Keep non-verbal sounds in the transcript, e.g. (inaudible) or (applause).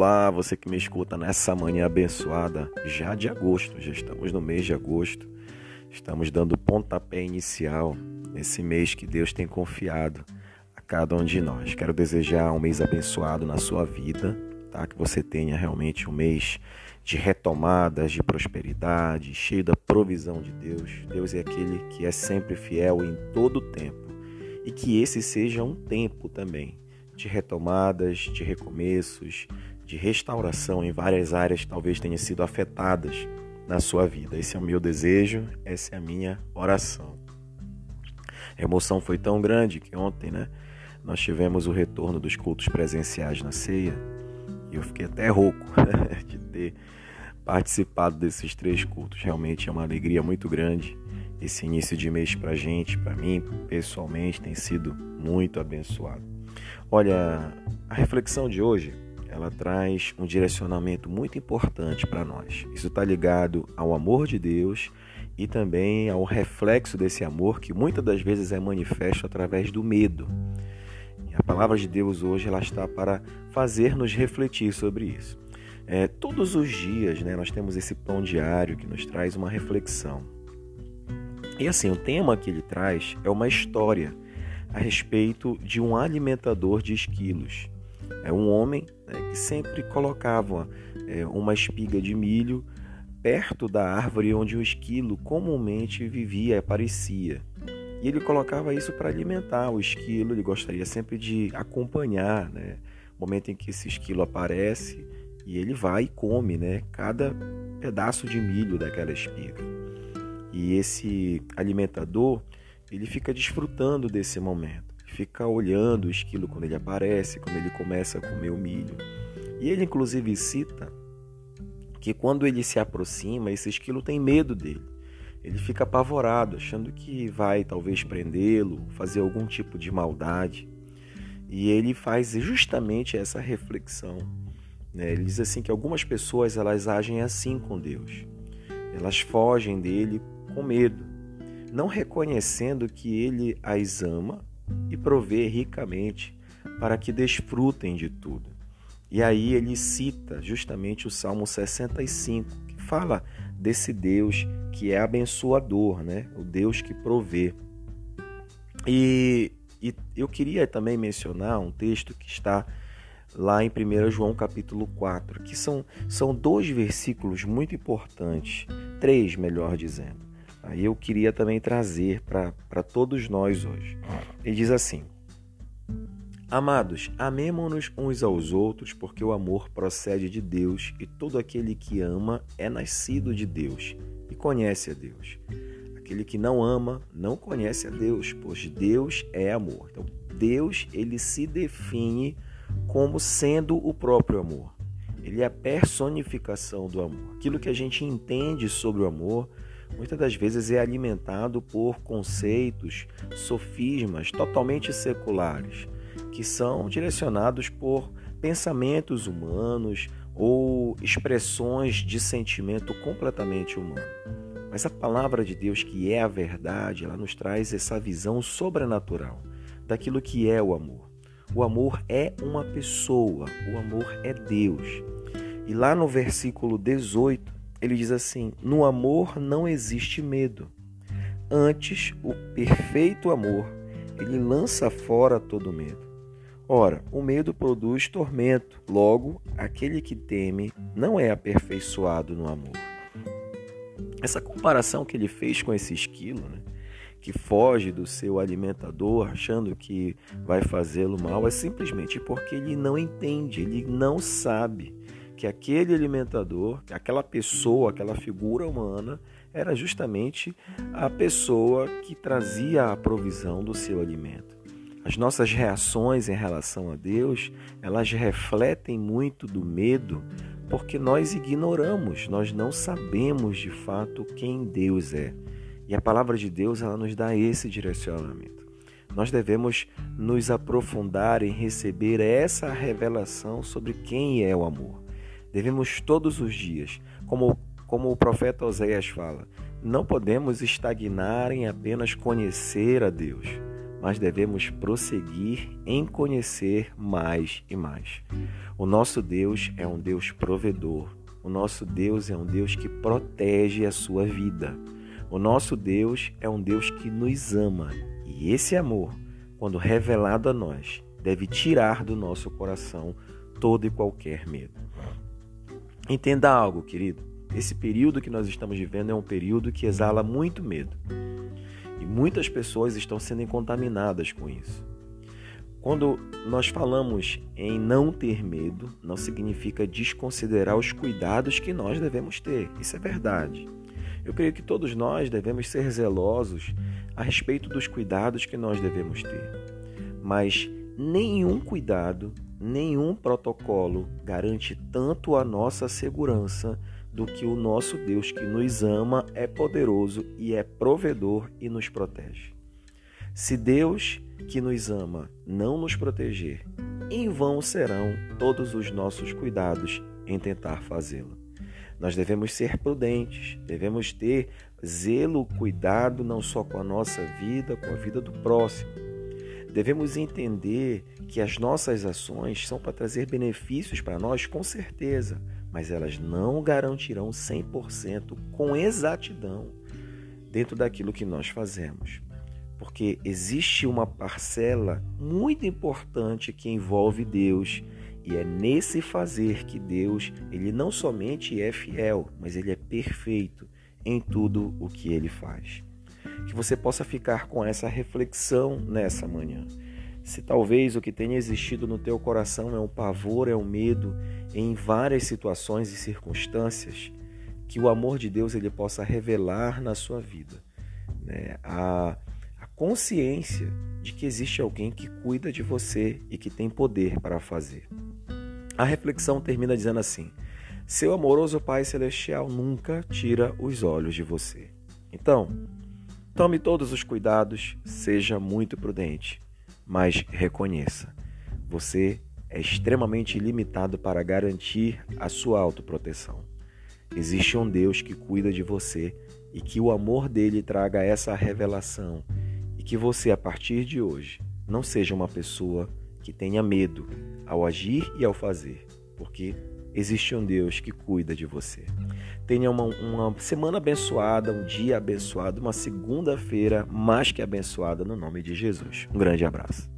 Olá, você que me escuta nessa manhã abençoada, já de agosto, já estamos no mês de agosto. Estamos dando pontapé inicial nesse mês que Deus tem confiado a cada um de nós. Quero desejar um mês abençoado na sua vida, tá? Que você tenha realmente um mês de retomadas, de prosperidade, cheio da provisão de Deus. Deus é aquele que é sempre fiel em todo o tempo. E que esse seja um tempo também de retomadas, de recomeços, de restauração em várias áreas que talvez tenham sido afetadas na sua vida. Esse é o meu desejo, essa é a minha oração. A emoção foi tão grande que ontem, né, nós tivemos o retorno dos cultos presenciais na ceia e eu fiquei até rouco (laughs) de ter participado desses três cultos. Realmente é uma alegria muito grande. Esse início de mês para gente, para mim, pessoalmente, tem sido muito abençoado. Olha, a reflexão de hoje ela traz um direcionamento muito importante para nós. Isso está ligado ao amor de Deus e também ao reflexo desse amor que muitas das vezes é manifesto através do medo. E a palavra de Deus hoje ela está para fazer-nos refletir sobre isso. É, todos os dias né, nós temos esse pão diário que nos traz uma reflexão. E assim, o tema que ele traz é uma história a respeito de um alimentador de esquilos. É um homem né, que sempre colocava é, uma espiga de milho perto da árvore onde o esquilo comumente vivia e aparecia. E ele colocava isso para alimentar o esquilo, ele gostaria sempre de acompanhar né, o momento em que esse esquilo aparece e ele vai e come né, cada pedaço de milho daquela espiga. E esse alimentador ele fica desfrutando desse momento, fica olhando o esquilo quando ele aparece, quando ele começa a comer o milho. E ele inclusive cita que quando ele se aproxima, esse esquilo tem medo dele. Ele fica apavorado, achando que vai talvez prendê-lo, fazer algum tipo de maldade. E ele faz justamente essa reflexão. Né? Ele diz assim que algumas pessoas elas agem assim com Deus. Elas fogem dele com medo não reconhecendo que ele as ama e provê ricamente para que desfrutem de tudo. E aí ele cita justamente o Salmo 65, que fala desse Deus que é abençoador, né? O Deus que provê. E, e eu queria também mencionar um texto que está lá em 1 João capítulo 4, que são, são dois versículos muito importantes, três melhor dizendo. Aí eu queria também trazer para todos nós hoje. Ele diz assim: Amados, amemo-nos uns aos outros, porque o amor procede de Deus e todo aquele que ama é nascido de Deus e conhece a Deus. Aquele que não ama não conhece a Deus, pois Deus é amor. Então, Deus ele se define como sendo o próprio amor. Ele é a personificação do amor. Aquilo que a gente entende sobre o amor muitas das vezes é alimentado por conceitos, sofismas totalmente seculares, que são direcionados por pensamentos humanos ou expressões de sentimento completamente humano. Mas a palavra de Deus, que é a verdade, ela nos traz essa visão sobrenatural daquilo que é o amor. O amor é uma pessoa, o amor é Deus. E lá no versículo 18, ele diz assim: No amor não existe medo. Antes, o perfeito amor, ele lança fora todo medo. Ora, o medo produz tormento. Logo, aquele que teme não é aperfeiçoado no amor. Essa comparação que ele fez com esse esquilo, né, que foge do seu alimentador achando que vai fazê-lo mal, é simplesmente porque ele não entende, ele não sabe que aquele alimentador, aquela pessoa, aquela figura humana, era justamente a pessoa que trazia a provisão do seu alimento. As nossas reações em relação a Deus, elas refletem muito do medo, porque nós ignoramos, nós não sabemos de fato quem Deus é. E a palavra de Deus, ela nos dá esse direcionamento. Nós devemos nos aprofundar em receber essa revelação sobre quem é o amor. Devemos todos os dias, como, como o profeta Oséias fala, não podemos estagnar em apenas conhecer a Deus, mas devemos prosseguir em conhecer mais e mais. O nosso Deus é um Deus provedor. O nosso Deus é um Deus que protege a sua vida. O nosso Deus é um Deus que nos ama. E esse amor, quando revelado a nós, deve tirar do nosso coração todo e qualquer medo. Entenda algo, querido. Esse período que nós estamos vivendo é um período que exala muito medo. E muitas pessoas estão sendo contaminadas com isso. Quando nós falamos em não ter medo, não significa desconsiderar os cuidados que nós devemos ter. Isso é verdade. Eu creio que todos nós devemos ser zelosos a respeito dos cuidados que nós devemos ter. Mas nenhum cuidado, nenhum protocolo garante tanto a nossa segurança do que o nosso Deus que nos ama é poderoso e é provedor e nos protege. Se Deus que nos ama não nos proteger, em vão serão todos os nossos cuidados em tentar fazê-lo. Nós devemos ser prudentes, devemos ter zelo, cuidado não só com a nossa vida, com a vida do próximo. Devemos entender que as nossas ações são para trazer benefícios para nós, com certeza, mas elas não garantirão 100% com exatidão dentro daquilo que nós fazemos. Porque existe uma parcela muito importante que envolve Deus e é nesse fazer que Deus, ele não somente é fiel, mas ele é perfeito em tudo o que ele faz. Que você possa ficar com essa reflexão nessa manhã. Se talvez o que tenha existido no teu coração é um pavor, é um medo em várias situações e circunstâncias, que o amor de Deus ele possa revelar na sua vida né? a, a consciência de que existe alguém que cuida de você e que tem poder para fazer. A reflexão termina dizendo assim: Seu amoroso Pai Celestial nunca tira os olhos de você. Então, tome todos os cuidados, seja muito prudente, mas reconheça: você é extremamente limitado para garantir a sua autoproteção. Existe um Deus que cuida de você e que o amor dele traga essa revelação e que você, a partir de hoje, não seja uma pessoa que tenha medo ao agir e ao fazer, porque existe um Deus que cuida de você. Tenha uma, uma semana abençoada, um dia abençoado, uma segunda-feira mais que abençoada no nome de Jesus. Um grande abraço.